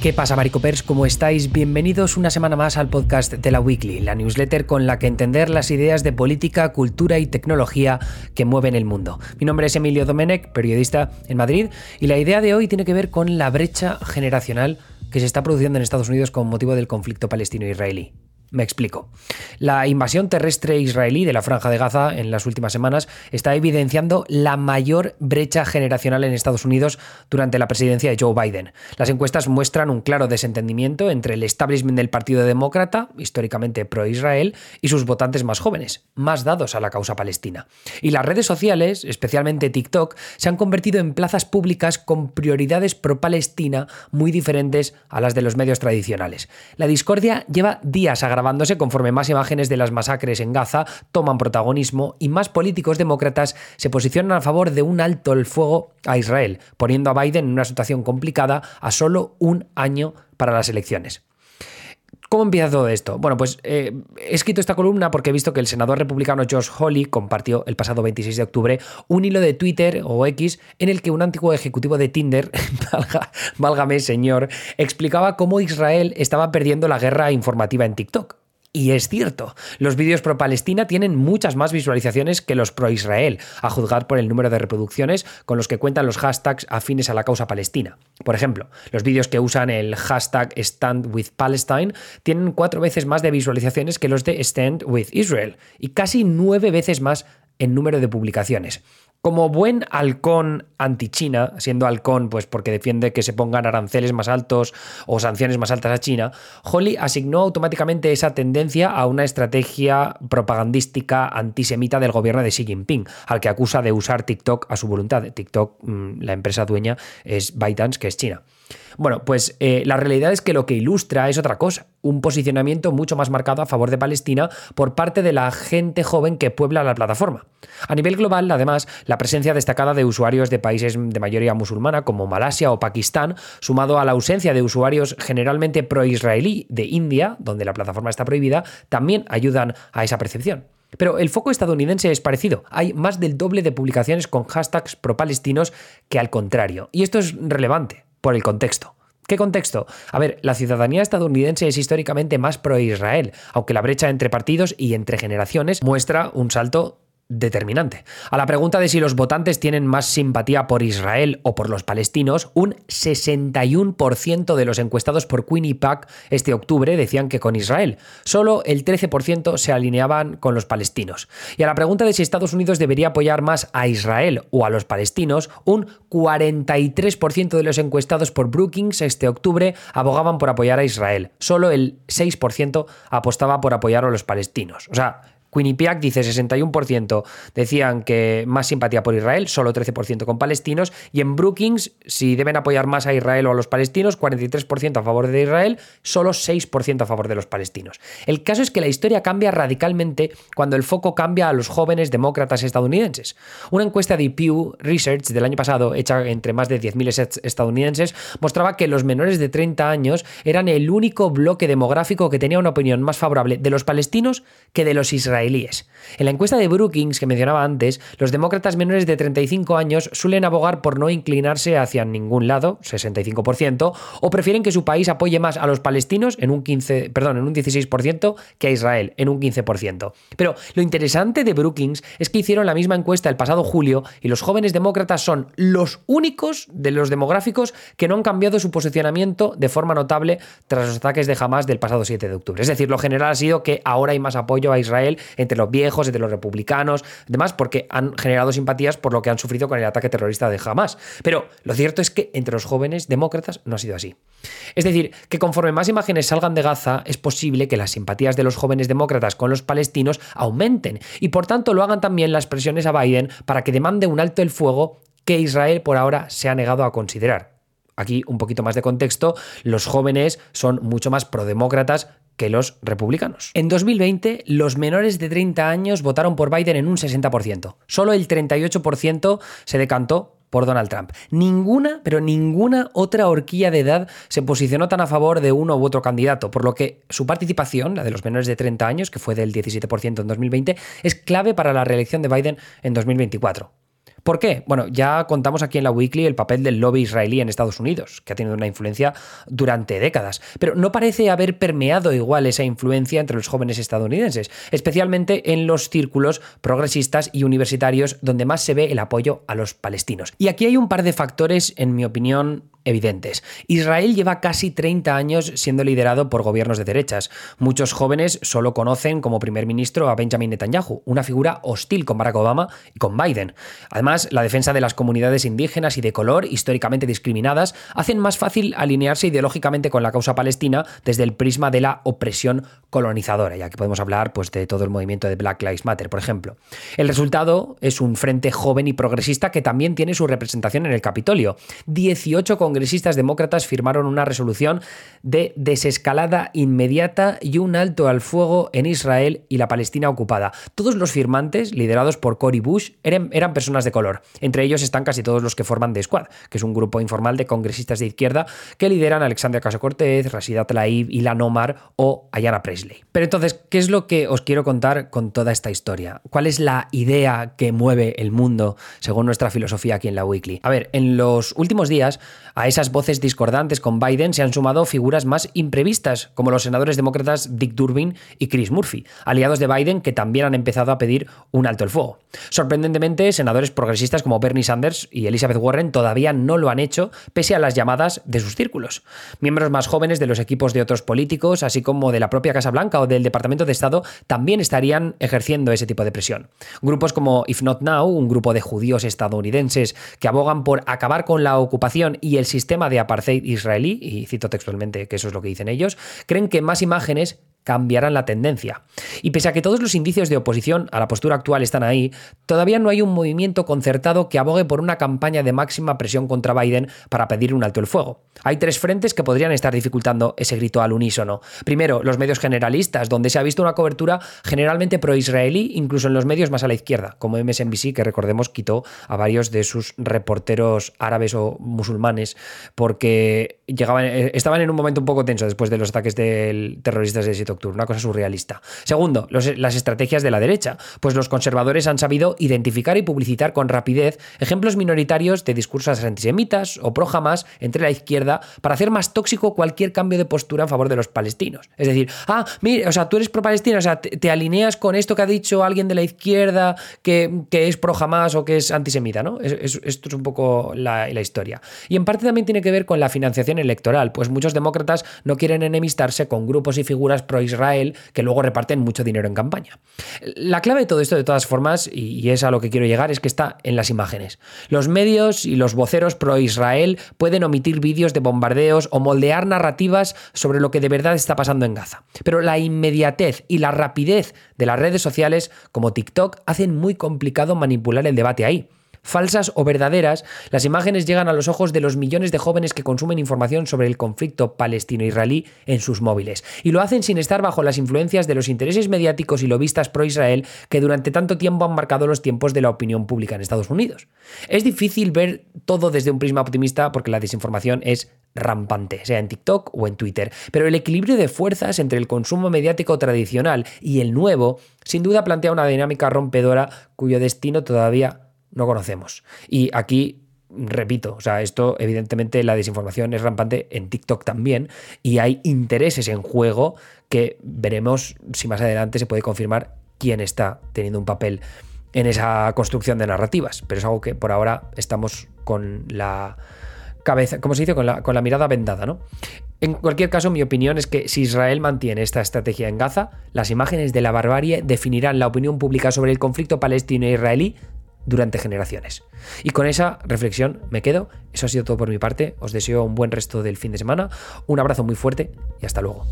¿Qué pasa, Maricopers? ¿Cómo estáis? Bienvenidos una semana más al podcast de la Weekly, la newsletter con la que entender las ideas de política, cultura y tecnología que mueven el mundo. Mi nombre es Emilio Domenech, periodista en Madrid, y la idea de hoy tiene que ver con la brecha generacional que se está produciendo en Estados Unidos con motivo del conflicto palestino-israelí. Me explico. La invasión terrestre israelí de la franja de Gaza en las últimas semanas está evidenciando la mayor brecha generacional en Estados Unidos durante la presidencia de Joe Biden. Las encuestas muestran un claro desentendimiento entre el establishment del Partido Demócrata, históricamente pro-Israel, y sus votantes más jóvenes, más dados a la causa palestina. Y las redes sociales, especialmente TikTok, se han convertido en plazas públicas con prioridades pro-Palestina muy diferentes a las de los medios tradicionales. La discordia lleva días a agravándose conforme más imágenes de las masacres en Gaza toman protagonismo y más políticos demócratas se posicionan a favor de un alto el fuego a Israel, poniendo a Biden en una situación complicada a solo un año para las elecciones. ¿Cómo empieza todo esto? Bueno, pues eh, he escrito esta columna porque he visto que el senador republicano Josh Hawley compartió el pasado 26 de octubre un hilo de Twitter o X en el que un antiguo ejecutivo de Tinder, válgame señor, explicaba cómo Israel estaba perdiendo la guerra informativa en TikTok. Y es cierto, los vídeos pro Palestina tienen muchas más visualizaciones que los pro Israel, a juzgar por el número de reproducciones con los que cuentan los hashtags afines a la causa palestina. Por ejemplo, los vídeos que usan el hashtag Stand with Palestine tienen cuatro veces más de visualizaciones que los de Stand with Israel y casi nueve veces más en número de publicaciones. Como buen halcón anti-China, siendo halcón pues porque defiende que se pongan aranceles más altos o sanciones más altas a China, Holly asignó automáticamente esa tendencia a una estrategia propagandística antisemita del gobierno de Xi Jinping, al que acusa de usar TikTok a su voluntad. TikTok, mm, la empresa dueña, es ByteDance, que es China. Bueno, pues eh, la realidad es que lo que ilustra es otra cosa, un posicionamiento mucho más marcado a favor de Palestina por parte de la gente joven que puebla la plataforma. A nivel global, además, la presencia destacada de usuarios de países de mayoría musulmana como Malasia o Pakistán, sumado a la ausencia de usuarios generalmente pro-israelí de India, donde la plataforma está prohibida, también ayudan a esa percepción. Pero el foco estadounidense es parecido. Hay más del doble de publicaciones con hashtags pro-palestinos que al contrario. Y esto es relevante por el contexto. ¿Qué contexto? A ver, la ciudadanía estadounidense es históricamente más pro-Israel, aunque la brecha entre partidos y entre generaciones muestra un salto determinante. A la pregunta de si los votantes tienen más simpatía por Israel o por los palestinos, un 61% de los encuestados por Quinnipiac este octubre decían que con Israel. Solo el 13% se alineaban con los palestinos. Y a la pregunta de si Estados Unidos debería apoyar más a Israel o a los palestinos, un 43% de los encuestados por Brookings este octubre abogaban por apoyar a Israel. Solo el 6% apostaba por apoyar a los palestinos. O sea, Quinnipiac dice 61% decían que más simpatía por Israel, solo 13% con palestinos, y en Brookings, si deben apoyar más a Israel o a los palestinos, 43% a favor de Israel, solo 6% a favor de los palestinos. El caso es que la historia cambia radicalmente cuando el foco cambia a los jóvenes demócratas estadounidenses. Una encuesta de Pew Research del año pasado, hecha entre más de 10.000 estadounidenses, mostraba que los menores de 30 años eran el único bloque demográfico que tenía una opinión más favorable de los palestinos que de los israelíes en la encuesta de Brookings que mencionaba antes, los demócratas menores de 35 años suelen abogar por no inclinarse hacia ningún lado, 65%, o prefieren que su país apoye más a los palestinos en un 15, perdón, en un 16% que a Israel en un 15%. Pero lo interesante de Brookings es que hicieron la misma encuesta el pasado julio y los jóvenes demócratas son los únicos de los demográficos que no han cambiado su posicionamiento de forma notable tras los ataques de Hamas del pasado 7 de octubre. Es decir, lo general ha sido que ahora hay más apoyo a Israel entre los viejos, entre los republicanos, demás, porque han generado simpatías por lo que han sufrido con el ataque terrorista de Hamas. Pero lo cierto es que entre los jóvenes demócratas no ha sido así. Es decir, que conforme más imágenes salgan de Gaza, es posible que las simpatías de los jóvenes demócratas con los palestinos aumenten y por tanto lo hagan también las presiones a Biden para que demande un alto el fuego que Israel por ahora se ha negado a considerar. Aquí un poquito más de contexto, los jóvenes son mucho más prodemócratas que los republicanos. En 2020, los menores de 30 años votaron por Biden en un 60%. Solo el 38% se decantó por Donald Trump. Ninguna, pero ninguna otra horquilla de edad se posicionó tan a favor de uno u otro candidato, por lo que su participación, la de los menores de 30 años, que fue del 17% en 2020, es clave para la reelección de Biden en 2024. ¿Por qué? Bueno, ya contamos aquí en la Weekly el papel del lobby israelí en Estados Unidos, que ha tenido una influencia durante décadas, pero no parece haber permeado igual esa influencia entre los jóvenes estadounidenses, especialmente en los círculos progresistas y universitarios donde más se ve el apoyo a los palestinos. Y aquí hay un par de factores, en mi opinión, evidentes. Israel lleva casi 30 años siendo liderado por gobiernos de derechas. Muchos jóvenes solo conocen como primer ministro a Benjamin Netanyahu, una figura hostil con Barack Obama y con Biden. Además, la defensa de las comunidades indígenas y de color, históricamente discriminadas, hacen más fácil alinearse ideológicamente con la causa palestina desde el prisma de la opresión colonizadora, ya que podemos hablar pues, de todo el movimiento de Black Lives Matter, por ejemplo. El resultado es un frente joven y progresista que también tiene su representación en el Capitolio. 18 congresistas demócratas firmaron una resolución de desescalada inmediata y un alto al fuego en Israel y la Palestina ocupada. Todos los firmantes, liderados por Cory Bush, eran, eran personas de color. Entre ellos están casi todos los que forman The Squad, que es un grupo informal de congresistas de izquierda que lideran Alexandria Caso Cortez, Rashida Tlaib, Ilan Omar o Ayana Presley. Pero entonces, ¿qué es lo que os quiero contar con toda esta historia? ¿Cuál es la idea que mueve el mundo según nuestra filosofía aquí en la Weekly? A ver, en los últimos días a esas voces discordantes con Biden se han sumado figuras más imprevistas, como los senadores demócratas Dick Durbin y Chris Murphy, aliados de Biden que también han empezado a pedir un alto el fuego. Sorprendentemente, senadores progresistas como Bernie Sanders y Elizabeth Warren todavía no lo han hecho, pese a las llamadas de sus círculos. Miembros más jóvenes de los equipos de otros políticos, así como de la propia Casa Blanca o del Departamento de Estado, también estarían ejerciendo ese tipo de presión. Grupos como If Not Now, un grupo de judíos estadounidenses que abogan por acabar con la ocupación y el sistema de apartheid israelí, y cito textualmente que eso es lo que dicen ellos, creen que más imágenes cambiarán la tendencia. Y pese a que todos los indicios de oposición a la postura actual están ahí, todavía no hay un movimiento concertado que abogue por una campaña de máxima presión contra Biden para pedir un alto el fuego. Hay tres frentes que podrían estar dificultando ese grito al unísono. Primero, los medios generalistas, donde se ha visto una cobertura generalmente pro-israelí, incluso en los medios más a la izquierda, como MSNBC, que recordemos quitó a varios de sus reporteros árabes o musulmanes, porque llegaban, eh, estaban en un momento un poco tenso después de los ataques del terroristas de 7 octubre, una cosa surrealista. Segundo, las estrategias de la derecha, pues los conservadores han sabido identificar y publicitar con rapidez ejemplos minoritarios de discursos antisemitas o pro Hamas entre la izquierda para hacer más tóxico cualquier cambio de postura en favor de los palestinos. Es decir, ah, mira, o sea, tú eres pro palestina, o sea, te, alineas con esto que ha dicho alguien de la izquierda que, es pro Hamas o que es antisemita, ¿no? esto es un poco la, la historia. Y en parte también tiene que ver con la financiación electoral, pues muchos demócratas no quieren enemistarse con grupos y figuras pro Israel que luego reparten mucho dinero en campaña. La clave de todo esto, de todas formas, y es a lo que quiero llegar, es que está en las imágenes. Los medios y los voceros pro-Israel pueden omitir vídeos de bombardeos o moldear narrativas sobre lo que de verdad está pasando en Gaza. Pero la inmediatez y la rapidez de las redes sociales como TikTok hacen muy complicado manipular el debate ahí falsas o verdaderas, las imágenes llegan a los ojos de los millones de jóvenes que consumen información sobre el conflicto palestino-israelí en sus móviles. Y lo hacen sin estar bajo las influencias de los intereses mediáticos y lobistas pro-Israel que durante tanto tiempo han marcado los tiempos de la opinión pública en Estados Unidos. Es difícil ver todo desde un prisma optimista porque la desinformación es rampante, sea en TikTok o en Twitter. Pero el equilibrio de fuerzas entre el consumo mediático tradicional y el nuevo, sin duda plantea una dinámica rompedora cuyo destino todavía no conocemos. Y aquí repito, o sea, esto evidentemente la desinformación es rampante en TikTok también y hay intereses en juego que veremos si más adelante se puede confirmar quién está teniendo un papel en esa construcción de narrativas, pero es algo que por ahora estamos con la cabeza, como se dice, con la, con la mirada vendada, ¿no? En cualquier caso, mi opinión es que si Israel mantiene esta estrategia en Gaza, las imágenes de la barbarie definirán la opinión pública sobre el conflicto palestino-israelí durante generaciones. Y con esa reflexión me quedo. Eso ha sido todo por mi parte. Os deseo un buen resto del fin de semana. Un abrazo muy fuerte y hasta luego.